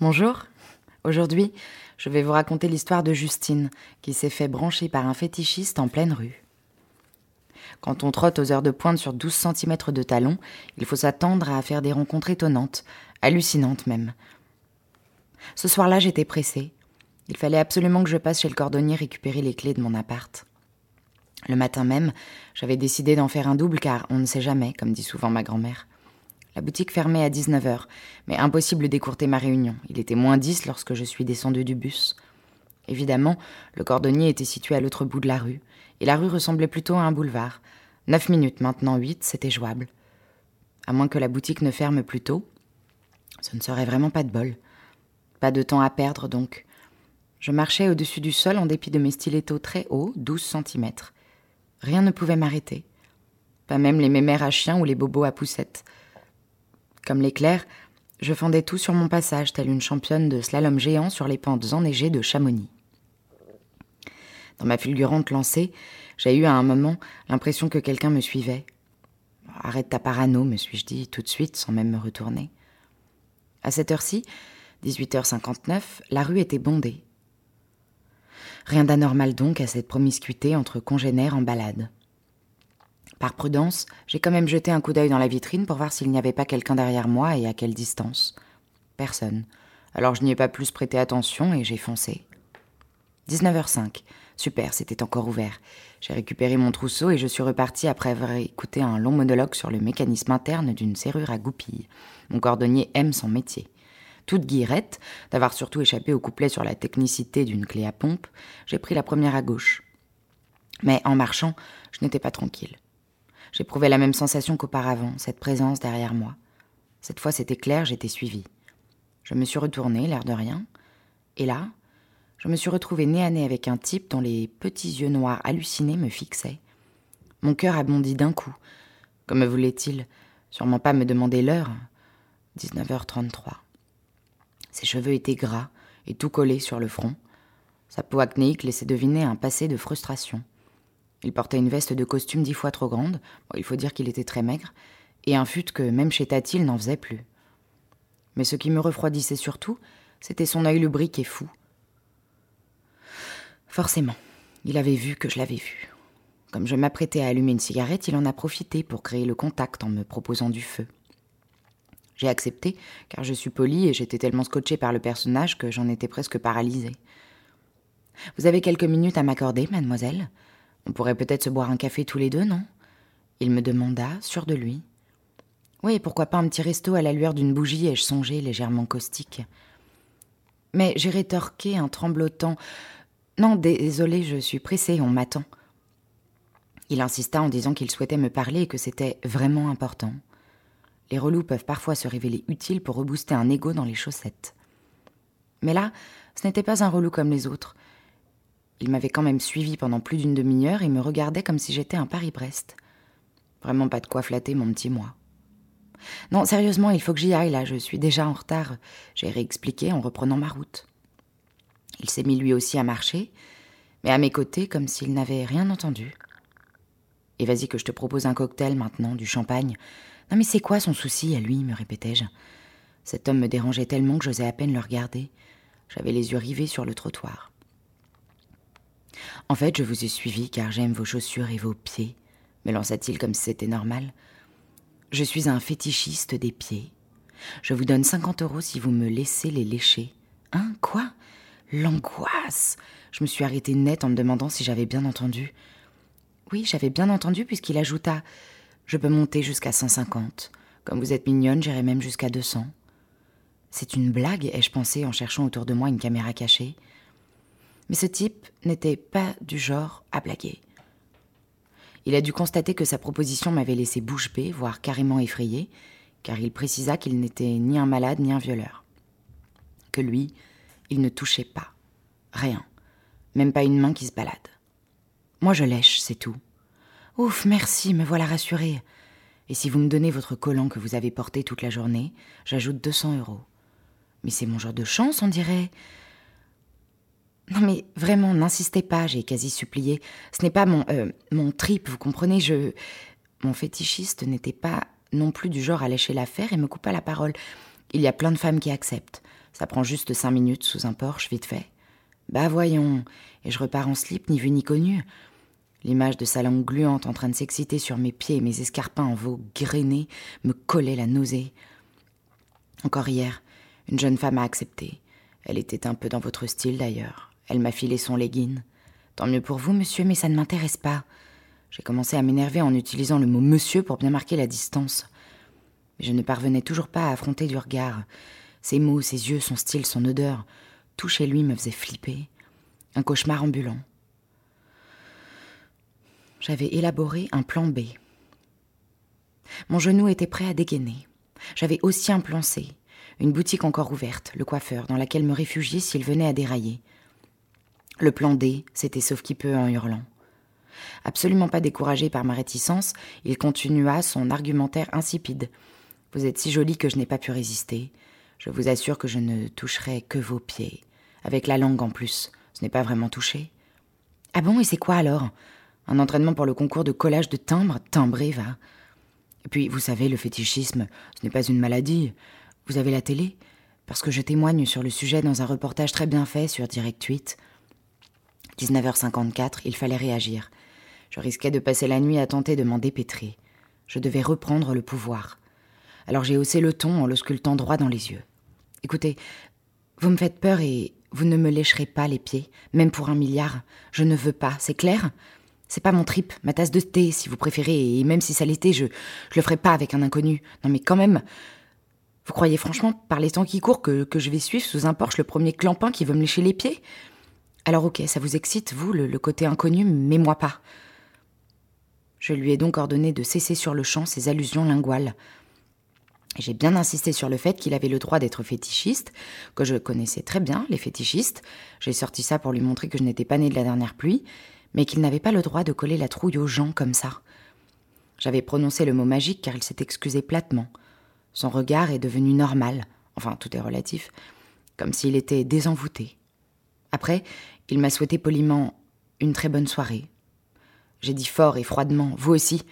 Bonjour. Aujourd'hui, je vais vous raconter l'histoire de Justine, qui s'est fait brancher par un fétichiste en pleine rue. Quand on trotte aux heures de pointe sur 12 cm de talons, il faut s'attendre à faire des rencontres étonnantes, hallucinantes même. Ce soir-là, j'étais pressée. Il fallait absolument que je passe chez le cordonnier récupérer les clés de mon appart. Le matin même, j'avais décidé d'en faire un double car on ne sait jamais, comme dit souvent ma grand-mère. La boutique fermait à 19h, mais impossible d'écourter ma réunion. Il était moins 10 lorsque je suis descendue du bus. Évidemment, le cordonnier était situé à l'autre bout de la rue, et la rue ressemblait plutôt à un boulevard. Neuf minutes, maintenant huit, c'était jouable. À moins que la boutique ne ferme plus tôt, ce ne serait vraiment pas de bol. Pas de temps à perdre, donc. Je marchais au-dessus du sol en dépit de mes stilettos très hauts, 12 cm. Rien ne pouvait m'arrêter. Pas même les mémères à chiens ou les bobos à poussettes. Comme l'éclair, je fendais tout sur mon passage, telle une championne de slalom géant sur les pentes enneigées de Chamonix. Dans ma fulgurante lancée, j'ai eu à un moment l'impression que quelqu'un me suivait. Arrête ta parano, me suis-je dit tout de suite sans même me retourner. À cette heure-ci, 18h59, la rue était bondée. Rien d'anormal donc à cette promiscuité entre congénères en balade. Par prudence, j'ai quand même jeté un coup d'œil dans la vitrine pour voir s'il n'y avait pas quelqu'un derrière moi et à quelle distance. Personne. Alors je n'y ai pas plus prêté attention et j'ai foncé. 19h05. Super, c'était encore ouvert. J'ai récupéré mon trousseau et je suis reparti après avoir écouté un long monologue sur le mécanisme interne d'une serrure à goupilles. Mon cordonnier aime son métier. Toute guirette, d'avoir surtout échappé au couplet sur la technicité d'une clé à pompe, j'ai pris la première à gauche. Mais en marchant, je n'étais pas tranquille. J'éprouvais la même sensation qu'auparavant, cette présence derrière moi. Cette fois c'était clair, j'étais suivie. Je me suis retournée, l'air de rien, et là, je me suis retrouvée nez à nez avec un type dont les petits yeux noirs hallucinés me fixaient. Mon cœur a bondi d'un coup. Comme voulait-il Sûrement pas me demander l'heure. 19h33. Ses cheveux étaient gras et tout collés sur le front. Sa peau acnéique laissait deviner un passé de frustration. Il portait une veste de costume dix fois trop grande, il faut dire qu'il était très maigre, et un fut que même chez Tati n'en faisait plus. Mais ce qui me refroidissait surtout, c'était son œil lubrique et fou. Forcément, il avait vu que je l'avais vu. Comme je m'apprêtais à allumer une cigarette, il en a profité pour créer le contact en me proposant du feu. J'ai accepté, car je suis polie et j'étais tellement scotchée par le personnage que j'en étais presque paralysée. Vous avez quelques minutes à m'accorder, mademoiselle? On pourrait peut-être se boire un café tous les deux, non? Il me demanda, sûr de lui. Oui, pourquoi pas un petit resto à la lueur d'une bougie, ai-je songé, légèrement caustique. Mais j'ai rétorqué un tremblotant. Non, désolé, je suis pressée, on m'attend. Il insista en disant qu'il souhaitait me parler et que c'était vraiment important. Les relous peuvent parfois se révéler utiles pour rebooster un ego dans les chaussettes. Mais là, ce n'était pas un relou comme les autres. Il m'avait quand même suivi pendant plus d'une demi-heure et me regardait comme si j'étais un Paris-Brest. Vraiment pas de quoi flatter mon petit moi. Non, sérieusement, il faut que j'y aille là, je suis déjà en retard. J'ai réexpliqué en reprenant ma route. Il s'est mis lui aussi à marcher, mais à mes côtés comme s'il n'avait rien entendu. Et vas-y que je te propose un cocktail maintenant, du champagne. Non mais c'est quoi son souci à lui, me répétais-je. Cet homme me dérangeait tellement que j'osais à peine le regarder. J'avais les yeux rivés sur le trottoir. En fait, je vous ai suivi car j'aime vos chaussures et vos pieds, me lança-t-il comme si c'était normal? Je suis un fétichiste des pieds. Je vous donne 50 euros si vous me laissez les lécher. Hein? Quoi? L'angoisse Je me suis arrêtée net en me demandant si j'avais bien entendu. Oui, j'avais bien entendu puisqu'il ajouta Je peux monter jusqu'à 150. Comme vous êtes mignonne, j'irai même jusqu'à 200. C'est une blague, ai-je pensé en cherchant autour de moi une caméra cachée. Mais ce type n'était pas du genre à blaguer. Il a dû constater que sa proposition m'avait laissé bouche bée, voire carrément effrayée, car il précisa qu'il n'était ni un malade ni un violeur. Que lui, il ne touchait pas. Rien. Même pas une main qui se balade. Moi je lèche, c'est tout. Ouf, merci, me voilà rassurée. Et si vous me donnez votre collant que vous avez porté toute la journée, j'ajoute 200 euros. Mais c'est mon genre de chance, on dirait. Non mais vraiment, n'insistez pas, j'ai quasi supplié. Ce n'est pas mon euh, mon trip, vous comprenez, je mon fétichiste n'était pas non plus du genre à lâcher l'affaire et me coupa la parole. Il y a plein de femmes qui acceptent. Ça prend juste cinq minutes sous un porche, vite fait. Bah voyons, et je repars en slip, ni vu ni connu. L'image de sa langue gluante en train de s'exciter sur mes pieds et mes escarpins en veau grainé me collait la nausée. Encore hier, une jeune femme a accepté. Elle était un peu dans votre style d'ailleurs. Elle m'a filé son legging. Tant mieux pour vous, monsieur, mais ça ne m'intéresse pas. J'ai commencé à m'énerver en utilisant le mot monsieur pour bien marquer la distance. Mais je ne parvenais toujours pas à affronter du regard. Ses mots, ses yeux, son style, son odeur, tout chez lui me faisait flipper. Un cauchemar ambulant. J'avais élaboré un plan B. Mon genou était prêt à dégainer. J'avais aussi un plan C, une boutique encore ouverte, le coiffeur, dans laquelle me réfugier s'il venait à dérailler. Le plan D, c'était sauf qui peut en hurlant. Absolument pas découragé par ma réticence, il continua son argumentaire insipide. Vous êtes si jolie que je n'ai pas pu résister. Je vous assure que je ne toucherai que vos pieds. Avec la langue en plus. Ce n'est pas vraiment touché. Ah bon, et c'est quoi alors? Un entraînement pour le concours de collage de timbres? Timbré, va. Et puis, vous savez, le fétichisme, ce n'est pas une maladie. Vous avez la télé? Parce que je témoigne sur le sujet dans un reportage très bien fait sur Direct 8. 19h54, il fallait réagir. Je risquais de passer la nuit à tenter de m'en dépêtrer. Je devais reprendre le pouvoir. Alors j'ai haussé le ton en l'auscultant droit dans les yeux. Écoutez, vous me faites peur et vous ne me lécherez pas les pieds, même pour un milliard. Je ne veux pas, c'est clair? C'est pas mon trip, ma tasse de thé, si vous préférez, et même si ça l'était, je, le ferai pas avec un inconnu. Non mais quand même, vous croyez franchement, par les temps qui courent, que, que je vais suivre sous un porche le premier clampin qui veut me lécher les pieds? Alors ok, ça vous excite, vous, le, côté inconnu, mais moi pas. Je lui ai donc ordonné de cesser sur le champ ses allusions linguales. J'ai bien insisté sur le fait qu'il avait le droit d'être fétichiste, que je connaissais très bien les fétichistes. J'ai sorti ça pour lui montrer que je n'étais pas née de la dernière pluie, mais qu'il n'avait pas le droit de coller la trouille aux gens comme ça. J'avais prononcé le mot magique car il s'est excusé platement. Son regard est devenu normal, enfin tout est relatif, comme s'il était désenvoûté. Après, il m'a souhaité poliment une très bonne soirée. J'ai dit fort et froidement, vous aussi.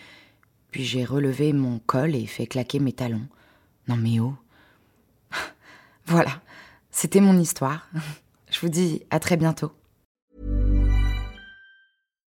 Puis j'ai relevé mon col et fait claquer mes talons. Non mais oh. voilà, c'était mon histoire. Je vous dis à très bientôt.